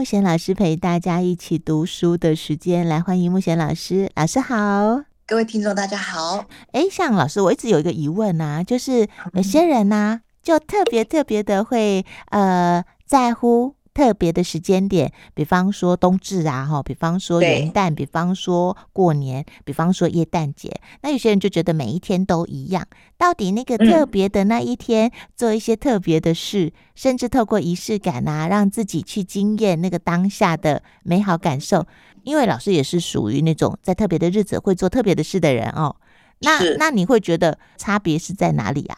牧贤老师陪大家一起读书的时间，来欢迎慕贤老师，老师好，各位听众大家好。哎，像老师，我一直有一个疑问呐、啊，就是有些人呢、啊，就特别特别的会呃在乎。特别的时间点，比方说冬至啊，哈，比方说元旦，比方说过年，比方说耶诞节。那有些人就觉得每一天都一样，到底那个特别的那一天，嗯、做一些特别的事，甚至透过仪式感啊，让自己去经验那个当下的美好感受。因为老师也是属于那种在特别的日子会做特别的事的人哦。那那你会觉得差别是在哪里啊？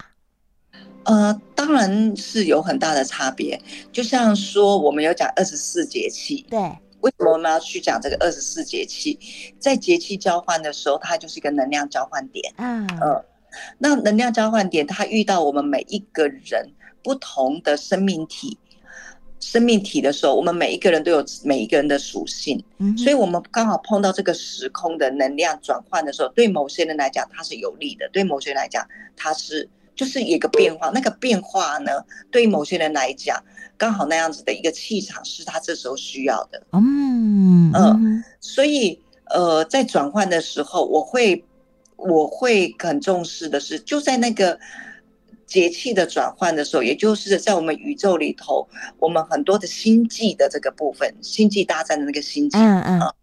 呃，当然是有很大的差别。就像说，我们有讲二十四节气，对，为什么我们要去讲这个二十四节气？在节气交换的时候，它就是一个能量交换点。嗯，呃，那能量交换点，它遇到我们每一个人不同的生命体，生命体的时候，我们每一个人都有每一个人的属性。嗯，所以我们刚好碰到这个时空的能量转换的时候，对某些人来讲，它是有利的；对某些人来讲，它是。就是一个变化，那个变化呢，对于某些人来讲，刚好那样子的一个气场是他这时候需要的。嗯嗯、呃，所以呃，在转换的时候，我会我会很重视的是，就在那个节气的转换的时候，也就是在我们宇宙里头，我们很多的星际的这个部分，星际大战的那个星际，嗯嗯。呃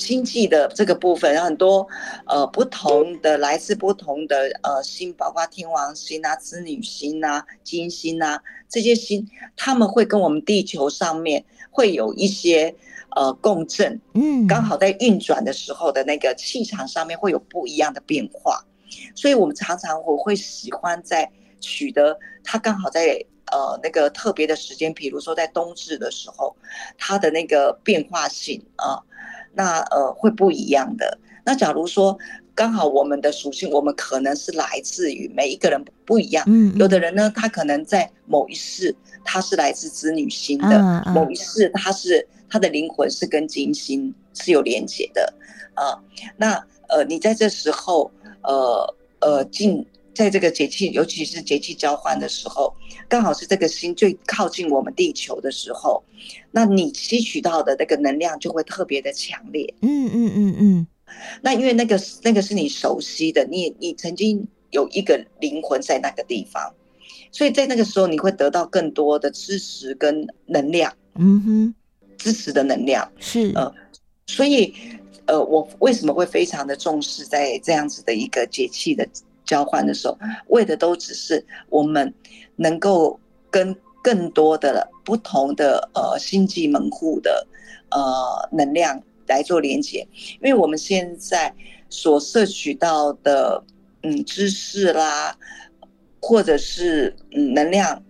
星际的这个部分，很多呃不同的来自不同的呃星，包括天王星啊、织女星啊、金星啊这些星，他们会跟我们地球上面会有一些呃共振，嗯，刚好在运转的时候的那个气场上面会有不一样的变化，所以我们常常我会喜欢在取得它刚好在呃那个特别的时间，比如说在冬至的时候，它的那个变化性啊。呃那呃会不一样的。那假如说刚好我们的属性，我们可能是来自于每一个人不一样。嗯，有的人呢，他可能在某一世他是来自子女星的，嗯嗯、某一世他是他的灵魂是跟金星是有连接的啊。那呃，你在这时候呃呃进。在这个节气，尤其是节气交换的时候，刚好是这个星最靠近我们地球的时候，那你吸取到的那个能量就会特别的强烈。嗯嗯嗯嗯。那因为那个那个是你熟悉的，你你曾经有一个灵魂在那个地方，所以在那个时候你会得到更多的支持跟能量。嗯哼，支持的能量是呃，所以呃，我为什么会非常的重视在这样子的一个节气的。交换的时候，为的都只是我们能够跟更多的不同的呃星际门户的呃能量来做连接，因为我们现在所摄取到的嗯知识啦，或者是嗯能量，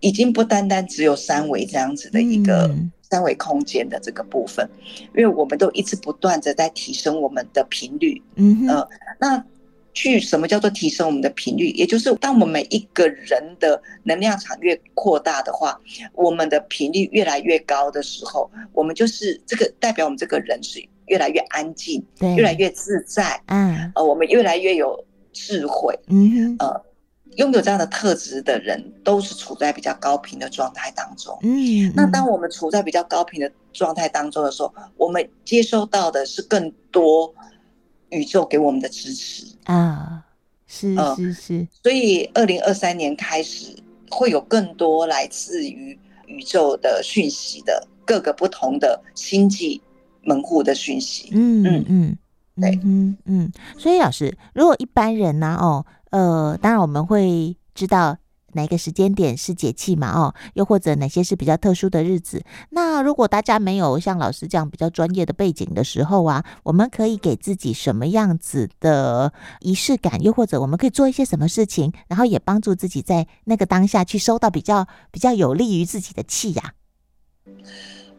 已经不单单只有三维这样子的一个三维空间的这个部分，因为我们都一直不断的在提升我们的频率，嗯呃那。去什么叫做提升我们的频率？也就是当我们每一个人的能量场越扩大的话，我们的频率越来越高的时候，我们就是这个代表我们这个人是越来越安静，对，越来越自在，嗯，呃，我们越来越有智慧，嗯，呃，拥有这样的特质的人都是处在比较高频的状态当中，嗯，那当我们处在比较高频的状态当中的时候，我们接收到的是更多。宇宙给我们的支持。啊，是是是，呃、所以二零二三年开始会有更多来自于宇宙的讯息的各个不同的星际门户的讯息。嗯嗯。嗯，对，嗯嗯，所以老师，如果一般人呢、啊，哦，呃，当然我们会知道。哪个时间点是节气嘛？哦，又或者哪些是比较特殊的日子？那如果大家没有像老师这样比较专业的背景的时候啊，我们可以给自己什么样子的仪式感？又或者我们可以做一些什么事情，然后也帮助自己在那个当下去收到比较比较有利于自己的气呀？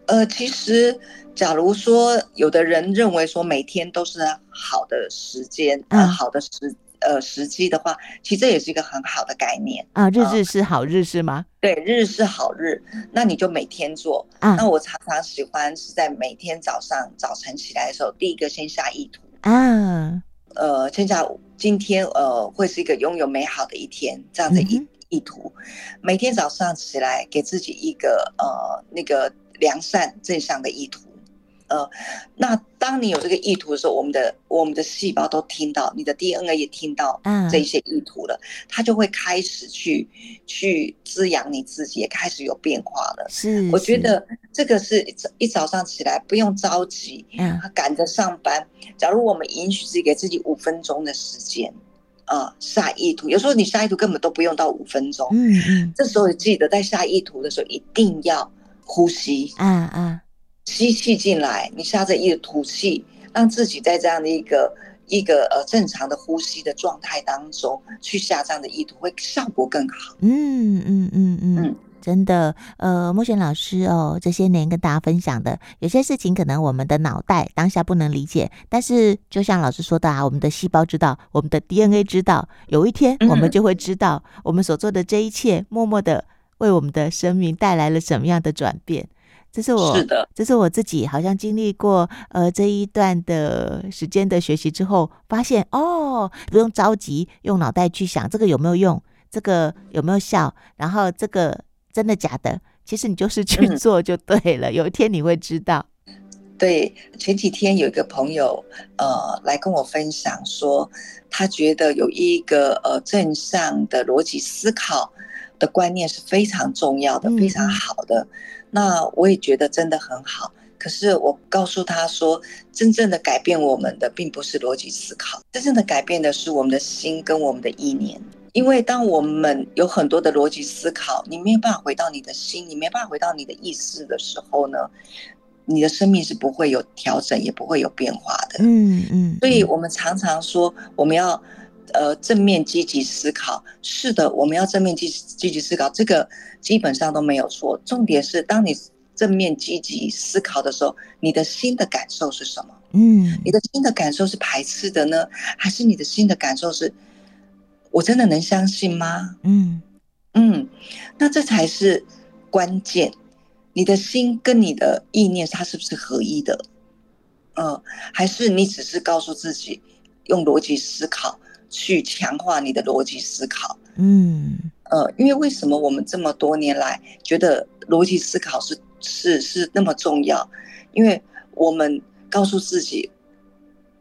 呃，其实假如说有的人认为说每天都是好的时间，嗯，好的时。呃，时机的话，其实这也是一个很好的概念啊。日日是好日是吗？对，日日是好日，那你就每天做。啊，那我常常喜欢是在每天早上早晨起来的时候，第一个先下意图啊。呃，先下今天呃会是一个拥有美好的一天这样的意意图。每天早上起来给自己一个呃那个良善正向的意图。呃，那当你有这个意图的时候，我们的我们的细胞都听到，你的 DNA 也听到这些意图了，嗯、它就会开始去去滋养你自己，也开始有变化了。是，我觉得这个是一早上起来不用着急，嗯，赶着上班。假如我们允许自己给自己五分钟的时间，啊、呃，下意图，有时候你下意图根本都不用到五分钟，嗯嗯，这时候记得在下意图的时候一定要呼吸，嗯嗯。吸气进来，你下着一个吐气，让自己在这样的一个一个呃正常的呼吸的状态当中去下这样的意图，会效果更好。嗯嗯嗯嗯，嗯真的，呃，莫璇老师哦，这些年跟大家分享的有些事情，可能我们的脑袋当下不能理解，但是就像老师说的啊，我们的细胞知道，我们的 DNA 知道，有一天我们就会知道，我们所做的这一切，默默的为我们的生命带来了什么样的转变。这是我是的，这是我自己好像经历过呃这一段的时间的学习之后，发现哦，不用着急用脑袋去想这个有没有用，这个有没有效，然后这个真的假的，其实你就是去做就对了。嗯、有一天你会知道。对，前几天有一个朋友呃来跟我分享说，他觉得有一个呃正向的逻辑思考的观念是非常重要的，嗯、非常好的。那我也觉得真的很好，可是我告诉他说，真正的改变我们的并不是逻辑思考，真正的改变的是我们的心跟我们的意念。因为当我们有很多的逻辑思考，你没有办法回到你的心，你没办法回到你的意识的时候呢，你的生命是不会有调整，也不会有变化的。嗯嗯。所以我们常常说，我们要呃正面积极思考。是的，我们要正面积积极思考，这个。基本上都没有错。重点是，当你正面积极思考的时候，你的心的感受是什么？嗯，你的心的感受是排斥的呢，还是你的心的感受是，我真的能相信吗？嗯嗯，那这才是关键。你的心跟你的意念，它是不是合一的？嗯，还是你只是告诉自己用逻辑思考去强化你的逻辑思考？嗯。呃，因为为什么我们这么多年来觉得逻辑思考是是是那么重要？因为我们告诉自己，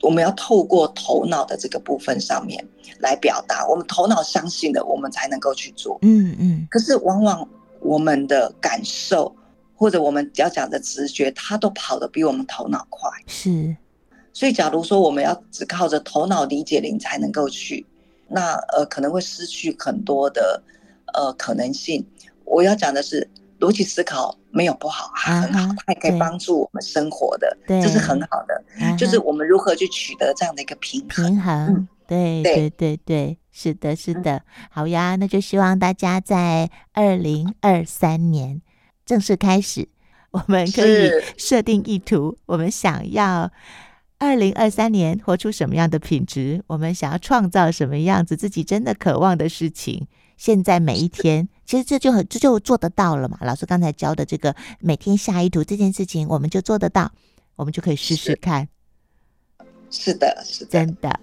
我们要透过头脑的这个部分上面来表达，我们头脑相信的，我们才能够去做。嗯嗯。可是往往我们的感受或者我们要讲的直觉，它都跑得比我们头脑快。是。所以，假如说我们要只靠着头脑理解灵才能够去，那呃可能会失去很多的。呃，可能性，我要讲的是逻辑思考没有不好，还很好，它也可以帮助我们生活的，对这是很好的。就是我们如何去取得这样的一个平衡。平衡，嗯、对对对对，是的，是的。嗯、好呀，那就希望大家在二零二三年正式开始，我们可以设定意图，我们想要二零二三年活出什么样的品质，我们想要创造什么样子自己真的渴望的事情。现在每一天，其实这就很这就做得到了嘛。老师刚才教的这个每天下一图这件事情，我们就做得到，我们就可以试试看。是的，是的，真的